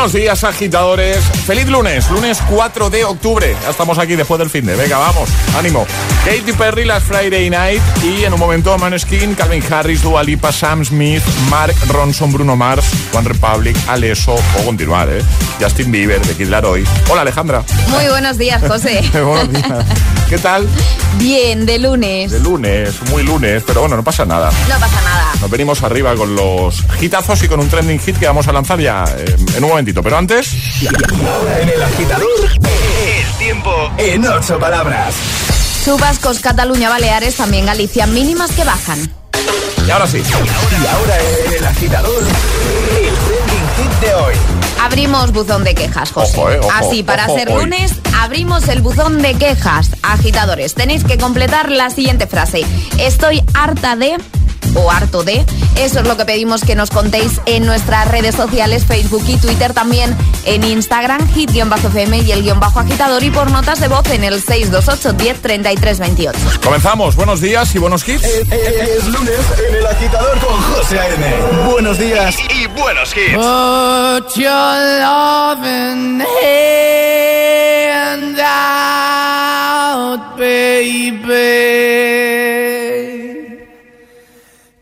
Buenos días, agitadores. Feliz lunes, lunes 4 de octubre. Ya estamos aquí después del fin de. Venga, vamos, ánimo. Katy Perry, Last Friday Night. Y en un momento, Maneskin, Calvin Harris, Dua Lipa, Sam Smith, Mark Ronson, Bruno Mars, One Republic, Aleso. Puedo continuar, ¿eh? Justin Bieber, de Kid Laroi. Hola, Alejandra. Muy buenos días, José. Buenos días. ¿Qué tal? Bien, de lunes. De lunes, muy lunes, pero bueno, no pasa nada. No pasa nada. Nos venimos arriba con los hitazos y con un trending hit que vamos a lanzar ya eh, en un momentito. Pero antes, En el agitador, el tiempo en ocho palabras. Chubascos, Cataluña, Baleares, también Galicia, mínimas que bajan. y ahora sí. Y ahora en el agitador, el trending hit de hoy. Abrimos buzón de quejas, José. Ojo, eh, ojo, Así, para ojo ser hoy. lunes, abrimos el buzón de quejas. Agitadores, tenéis que completar la siguiente frase. Estoy harta de... o harto de. Eso es lo que pedimos que nos contéis en nuestras redes sociales, Facebook y Twitter, también en Instagram, hit-fm y el guion bajo agitador y por notas de voz en el 628 10 33 28. Comenzamos. Buenos días y buenos hits. Es, es lunes en el agitador con José A.M. Buenos días y, y buenos hits. Put your loving hand out, baby.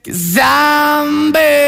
Begging.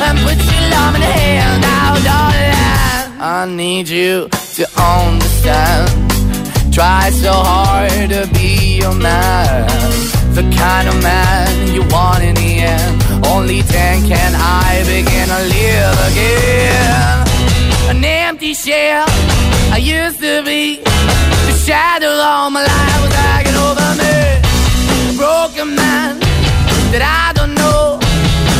And put your love in the hand out, darling. I need you to understand. Try so hard to be your man. The kind of man you want in the end. Only then can I begin to live again. An empty shell I used to be. The shadow all my life was hanging over me. A broken man that I don't know.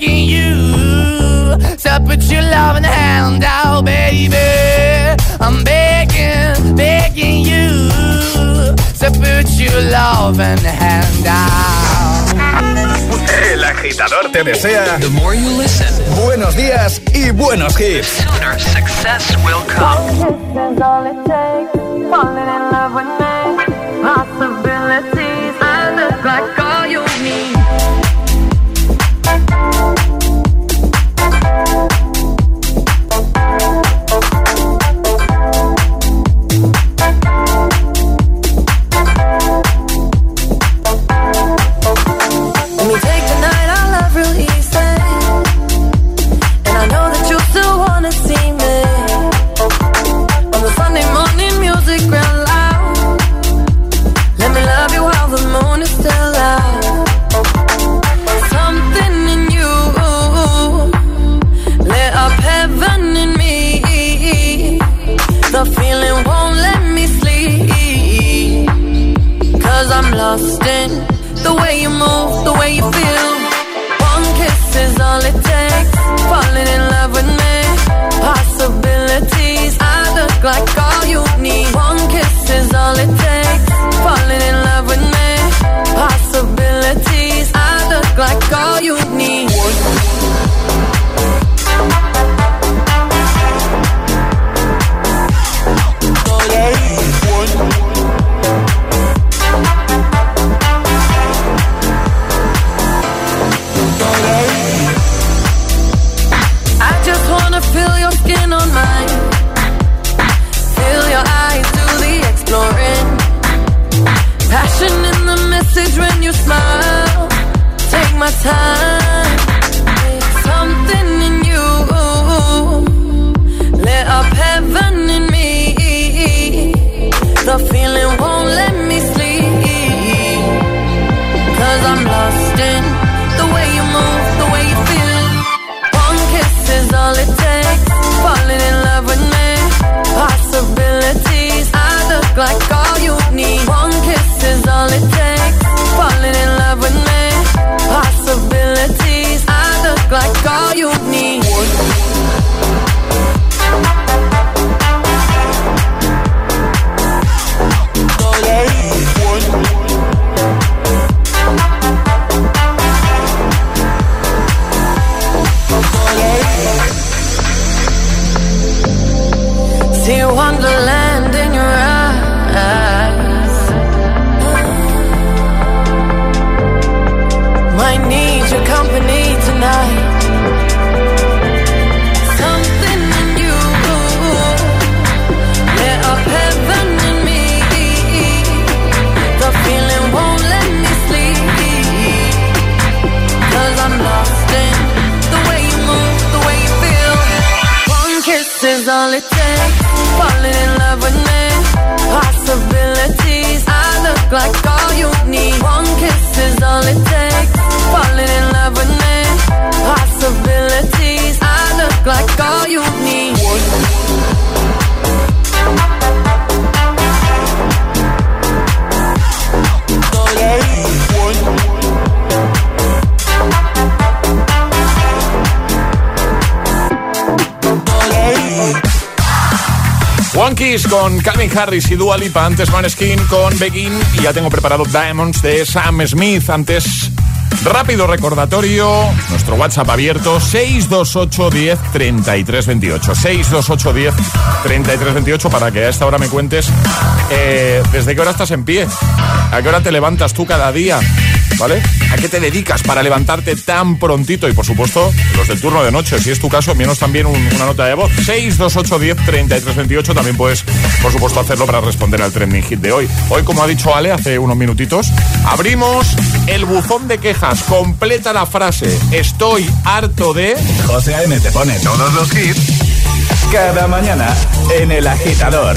you to put your loving hand out, baby. I'm begging, begging you to put your loving hand out. El agitador te desea The more you listen, buenos días y buenos hits. sooner success will come. Is all it takes. Falling in love with me. Possibilities. You need. Calvin Harris y Dua Lipa, antes Maneskin con Begin y ya tengo preparado Diamonds de Sam Smith, antes rápido recordatorio, nuestro WhatsApp abierto 628 10 33 28, 628 10 33 28 para que a esta hora me cuentes eh, desde qué hora estás en pie, a qué hora te levantas tú cada día, ¿vale? ¿A qué te dedicas para levantarte tan prontito? Y por supuesto, los del turno de noche, si es tu caso, envíanos también un- una nota de voz. 628 10 33 28. También puedes, por supuesto, hacerlo para responder al trending hit de hoy. Hoy, como ha dicho Ale hace unos minutitos, abrimos el buzón de quejas. Completa la frase. Estoy harto de. José A.M. te pone todos los hits cada mañana en El Agitador.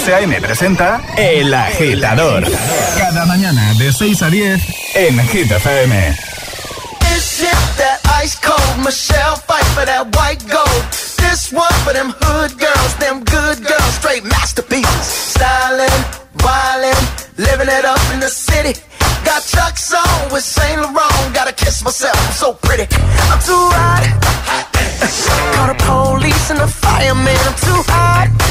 José A.M. presenta El Agitador. Cada mañana de 6 a 10 en Hit FM. This is that ice cold Michelle fight for that white gold. This one for them hood girls, them good girls, straight masterpieces. Stylin', wildin', living it up in the city. Got Chuck's on with Saint Laurent. Gotta kiss myself, I'm so pretty. I'm too hot. Call the police and the fireman. I'm too hot.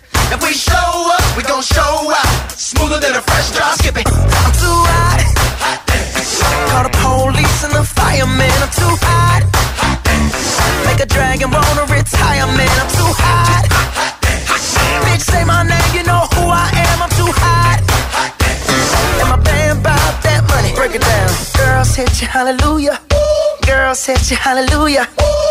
If we show up, we gon' show out. Smoother than a fresh drop skipping. I'm too hot. Call the police and the fireman. I'm too hot. Make a dragon wanna retire, man. I'm too hot. Bitch, say my name, you know who I am. I'm too hot. And my band bought that money. Break it down. Girls hit you, hallelujah. Girls hit you, hallelujah. Girls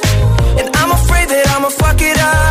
I'ma fuck it up.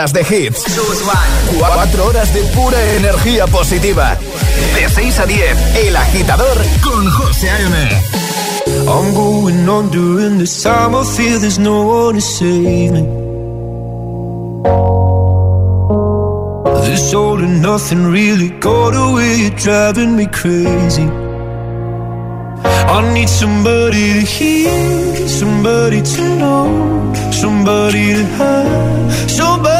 Horas de hits. Cuatro horas de pura energía positiva. De 6 a 10, El Agitador con José A.M. I'm going on during this time. I feel there's no one to save me. This all and nothing really got away. You're driving me crazy. I need somebody to hear, somebody to know, somebody to have, somebody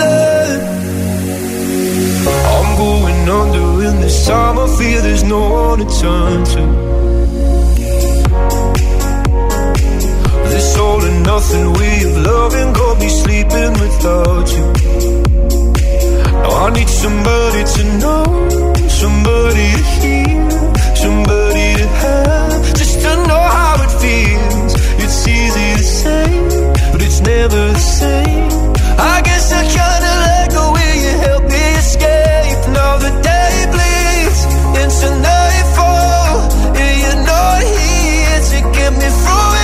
going under in this time. I feel there's no one to turn to. This all and nothing way of loving got me sleeping without you. Now I need somebody to know, somebody to hear, somebody to have, just to know how it feels. It's easy to say, but it's never the same. I guess I kinda like the way you help me escape. Now the day bleeds into nightfall, and you're not here to get me through it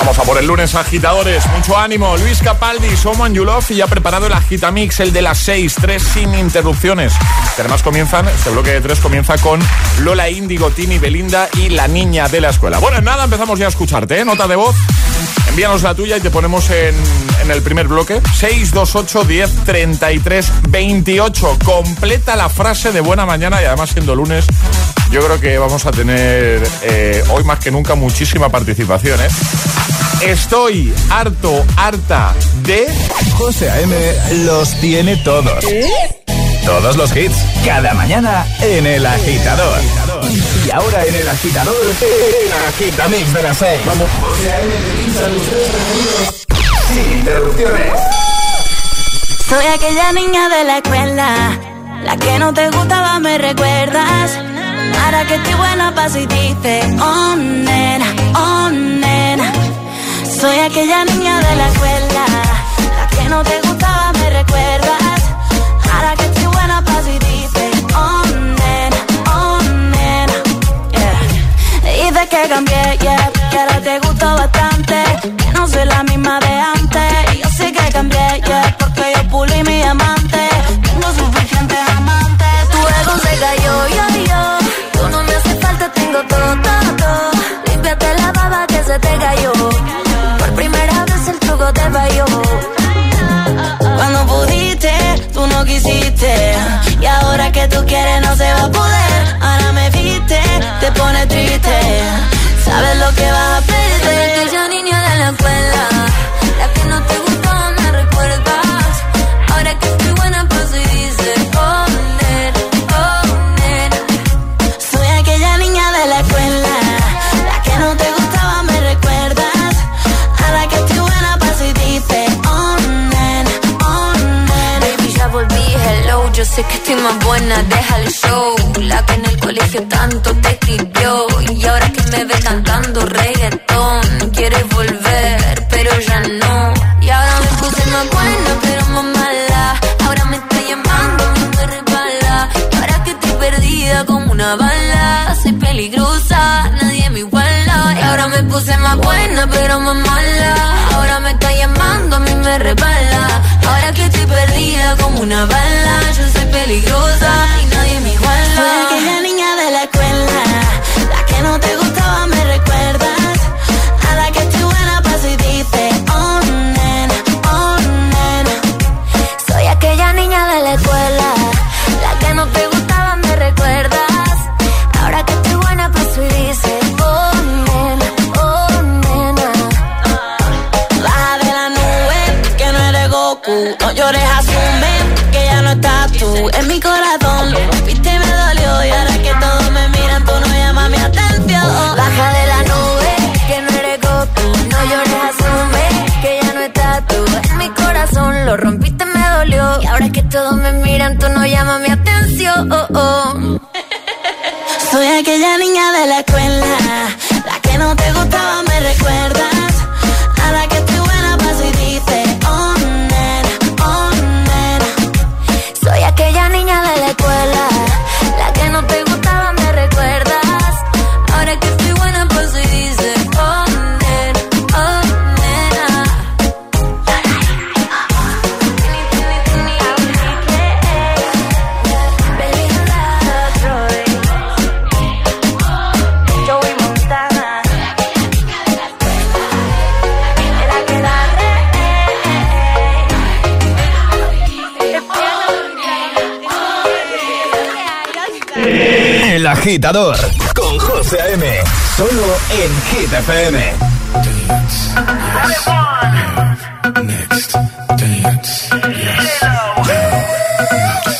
Vamos a por el lunes, agitadores. Mucho ánimo. Luis Capaldi, Someone You Love y ya preparado el agitamix, el de las 6, 3 sin interrupciones. Que además comienzan, este bloque de 3 comienza con Lola Índigo, Tini, Belinda y la niña de la escuela. Bueno, en nada, empezamos ya a escucharte, ¿eh? Nota de voz. Envíanos la tuya y te ponemos en, en el primer bloque. 628 10 33 28. Completa la frase de buena mañana y además siendo lunes, yo creo que vamos a tener eh, hoy más que nunca muchísima participación, ¿eh? Estoy harto, harta de... José A.M. los tiene todos. Todos los hits, cada mañana en El Agitador. Y ahora en El Agitador, el Agitamix de las 6. Vamos. José. Sin interrupciones. Soy aquella niña de la escuela, la que no te gustaba, me recuerdas. Ahora que estoy buena, paso y dice, oh nena, oh nena. Soy aquella niña de la escuela, la que no te gustaba, me recuerdas. Cambié, yeah, que ahora te gusto bastante. Que no soy la misma de antes. Yo sé que cambié, yeah, porque yo pulí mi amante. Tengo suficientes amantes. Tu ego se cayó, yo, yo. Tú no me hace falta, tengo todo, todo, todo. Límpiate la baba que se te cayó. Por primera vez el truco te falló. Cuando pudiste, tú no quisiste. Y ahora que tú quieres no se va a poder. Ahora me viste, te pone triste. Sabes lo que vas a que tanto te escribió y ahora que me ve cantando reggaetón quiere volver pero ya no. Y ahora me puse más buena pero más mala. Ahora me está llamando no me resbala ahora que estoy perdida como una bala soy peligrosa nadie me iguala. Y ahora me puse más buena pero más mala. Ahora me está llamando a mí me resbala ahora que estoy perdida como una bala yo agitador con José A.M. Solo en Hit FM. Next. Dance.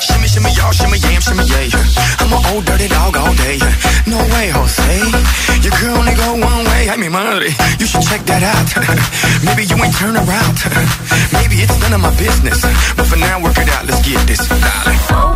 Shimmy, shimmy, shimmy, old dirty dog all day. No way, Jose. Only go one way. You should check that out. Maybe you ain't turn around. Maybe it's none of my business. But for now, work it out. Let's get this. Darling.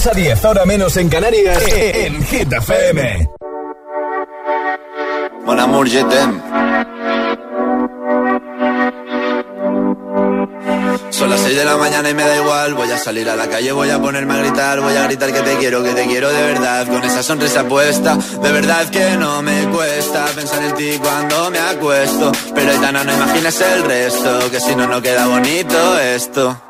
6 a 10, ahora menos en Canarias, en Hit FM. Mon amour, je t'aime. Son las 6 de la mañana y me da igual. Voy a salir a la calle, voy a ponerme a gritar. Voy a gritar que te quiero, que te quiero de verdad. Con esa sonrisa puesta, de verdad que no me cuesta pensar en ti cuando me acuesto. Pero Aitana, no imagines el resto, que si no, no queda bonito esto.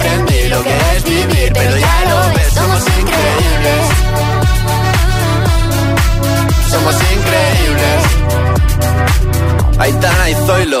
Aitana y Zoilo.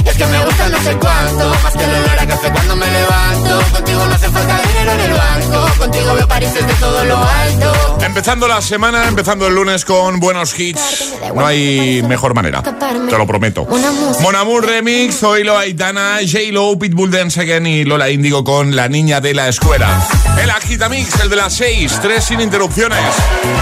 Que me gusta no sé cuánto, más que el olor a café cuando me levanto. Contigo no hace falta dinero en el banco, contigo veo París desde todo lo alto. Empezando la semana, empezando el lunes con buenos hits. No hay mejor manera. Te lo prometo. Mon Amour Remix, Zoilo Aitana, J-Lo, Pitbull Dance Again y Lola Índigo con La Niña de la Escuela. El Agitamix, el de las 6, 3 sin interrupciones.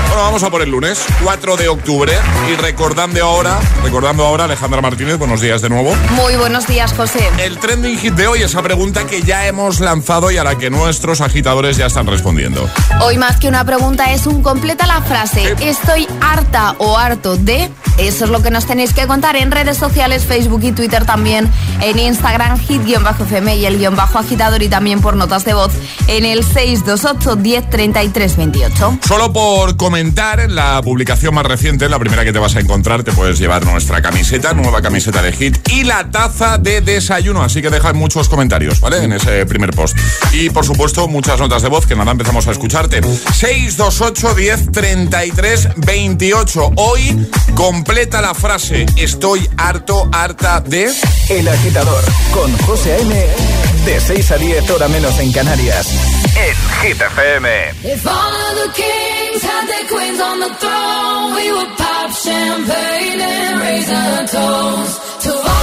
Bueno, vamos a por el lunes, 4 de octubre. Y recordando ahora, recordando ahora, Alejandra Martínez, buenos días de nuevo. Muy buenos días, José. El trending hit de hoy, esa pregunta que ya hemos lanzado y a la que nuestros agitadores ya están respondiendo. Hoy más que una pregunta es un completa la frase. Estoy harta o harto de... Eso es lo que nos tenéis que contar en redes sociales, Facebook y Twitter también, en Instagram, hit-fm y el guion bajo agitador y también por notas de voz en el 628 10 33 28. Solo por comentar en la publicación más reciente, la primera que te vas a encontrar, te puedes llevar nuestra camiseta, nueva camiseta de hit y la taza de desayuno. Así que deja muchos comentarios, ¿vale? En ese primer post. Y por supuesto, muchas notas de voz que nada empezamos a escucharte. 628 10 33 28. Hoy completa la frase Estoy harto, harta de. El agitador con José A.M. De 6 a 10, hora menos en Canarias. En Hit FM. If all of the kings had their queens on the throne, we would pop champagne and raise a toast to all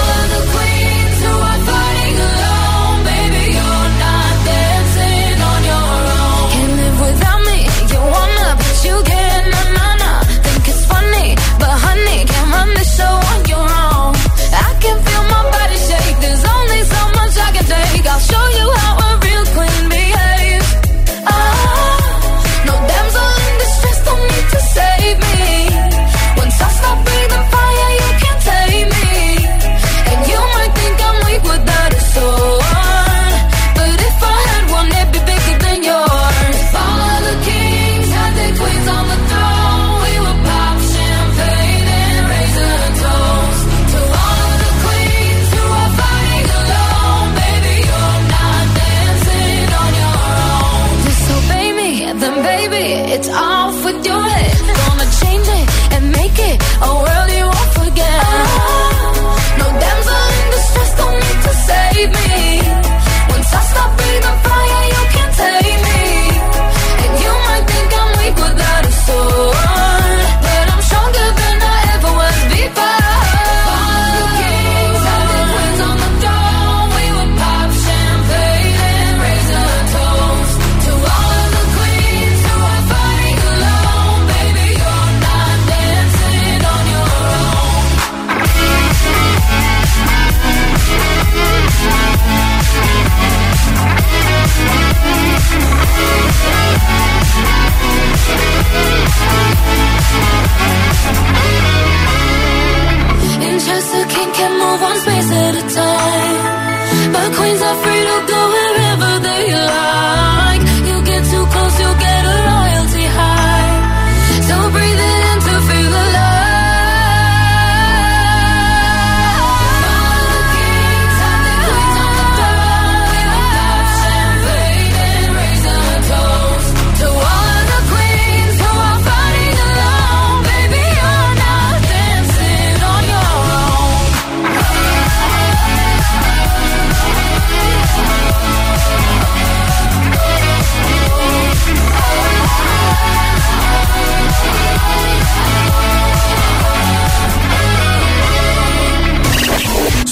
baby, it's off with your head.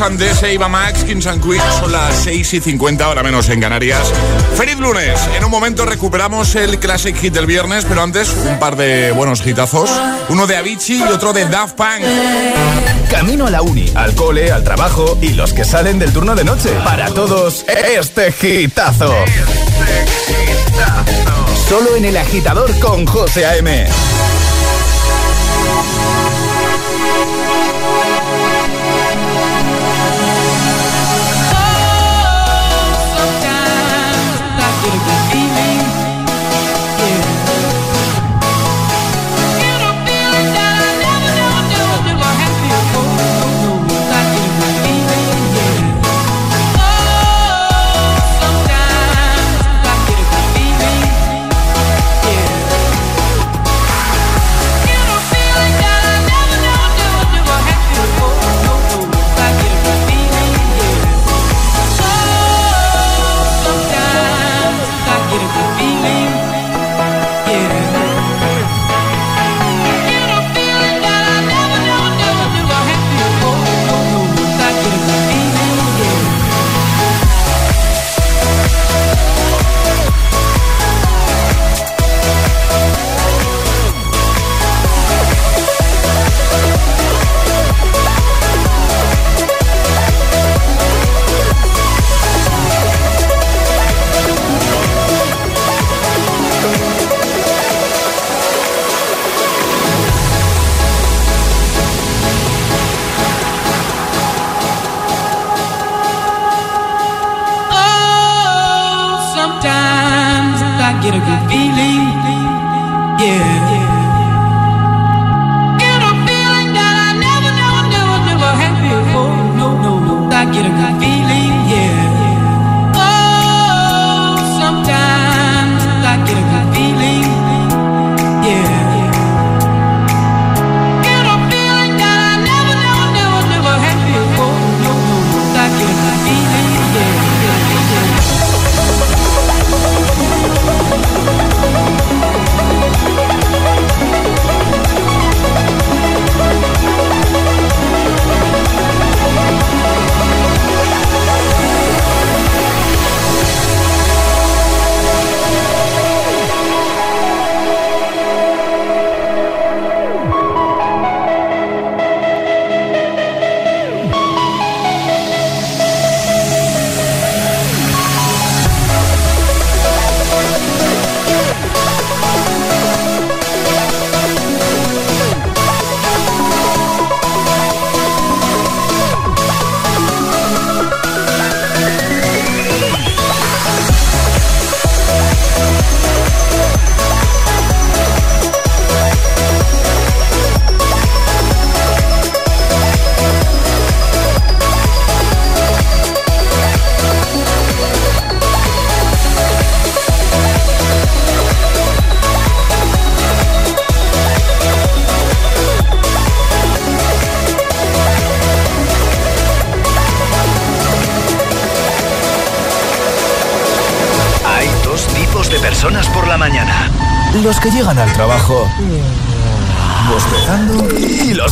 Susan de Seiba Max, Kinsan Quick, son las 6 y 50, ahora menos en Canarias. ¡Feliz lunes! En un momento recuperamos el Classic Hit del viernes, pero antes un par de buenos hitazos. Uno de Avicii y otro de Daft Punk. Camino a la uni, al cole, al trabajo y los que salen del turno de noche. Para todos, este hitazo. Este hitazo. Solo en El Agitador con José A.M. couldn't believe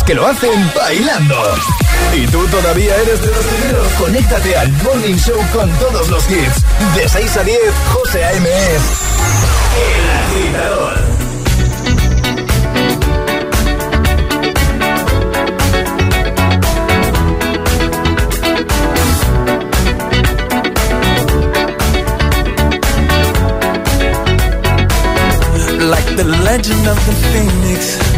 que lo hacen bailando. ¿Y tú todavía eres de los primeros? Conéctate al Morning Show con todos los hits. De 6 a 10, José A.M. El agitador. like the legend of the phoenix.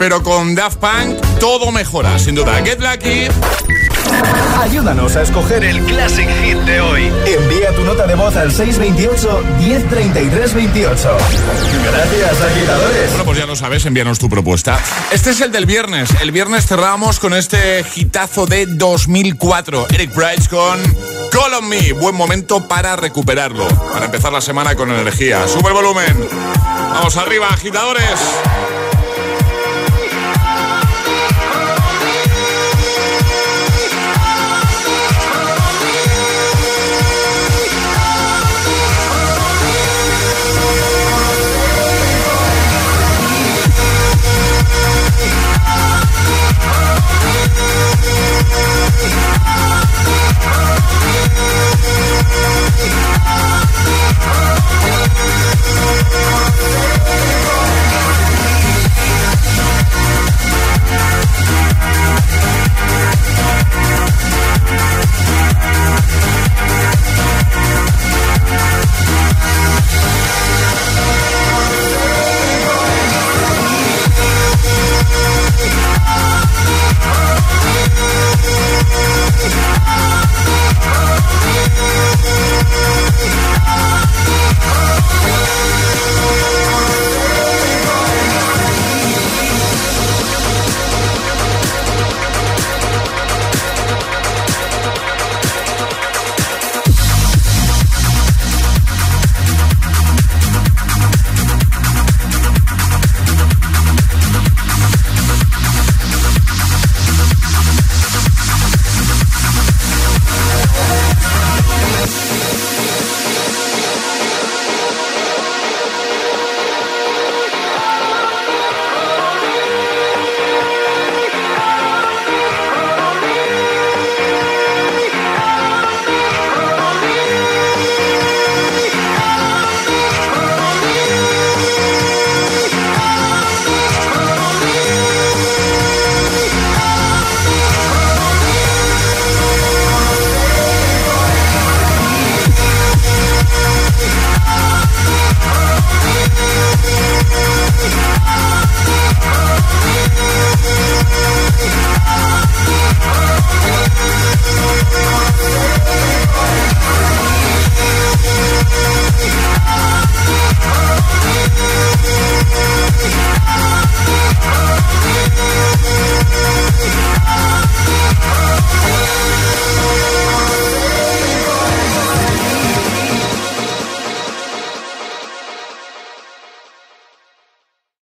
pero con Daft Punk todo mejora, sin duda. Get Lucky. Ayúdanos a escoger el Classic Hit de hoy. Envía tu nota de voz al 628-103328. Gracias, agitadores. Bueno, pues ya lo sabes, envíanos tu propuesta. Este es el del viernes. El viernes cerramos con este hitazo de 2004. Eric Bright con Call on Me. Buen momento para recuperarlo. Para empezar la semana con energía. Sube volumen. Vamos arriba, agitadores.